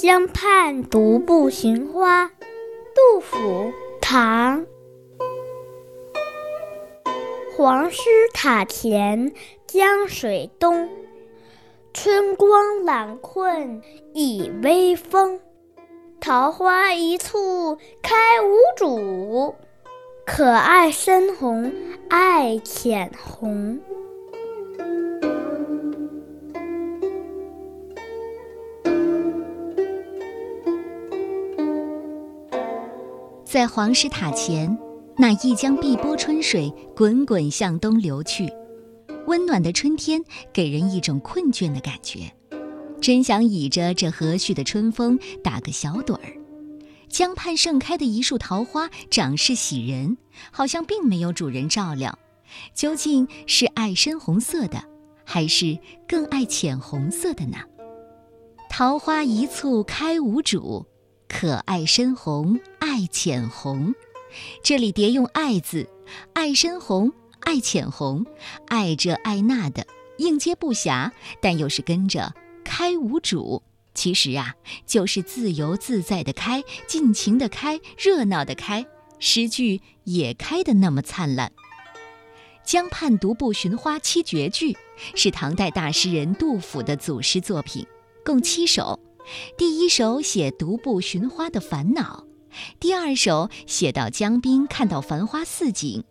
江畔独步寻花，杜甫，唐。黄师塔前江水东，春光懒困倚微风。桃花一簇开无主，可爱深红爱浅红。在黄石塔前，那一江碧波春水滚滚向东流去。温暖的春天给人一种困倦的感觉，真想倚着这和煦的春风打个小盹儿。江畔盛开的一树桃花，长势喜人，好像并没有主人照料。究竟是爱深红色的，还是更爱浅红色的呢？桃花一簇开无主。可爱深红爱浅红，这里叠用“爱”字，爱深红爱浅红，爱这爱那的应接不暇，但又是跟着开无主。其实啊，就是自由自在的开，尽情的开，热闹的开，诗句也开得那么灿烂。江畔独步寻花七绝句，是唐代大诗人杜甫的组诗作品，共七首。第一首写独步寻花的烦恼，第二首写到江滨看到繁花似锦，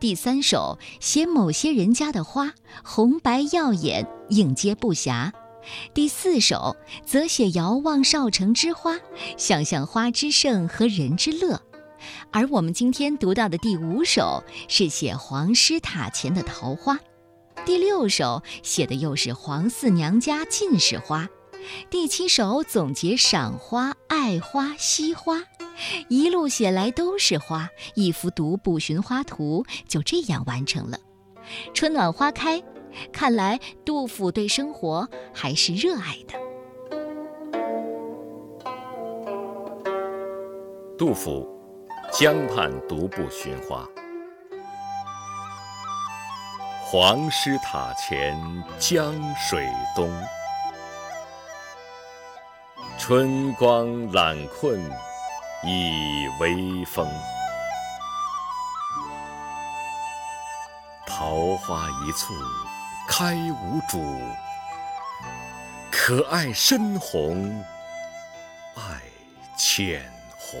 第三首写某些人家的花红白耀眼，应接不暇，第四首则写遥望少城之花，想象花之盛和人之乐，而我们今天读到的第五首是写黄师塔前的桃花，第六首写的又是黄四娘家尽是花。第七首总结赏花、爱花、惜花，一路写来都是花，一幅独步寻花图就这样完成了。春暖花开，看来杜甫对生活还是热爱的。杜甫，江畔独步寻花。黄师塔前江水东。春光懒困倚微风，桃花一簇开无主，可爱深红爱浅红。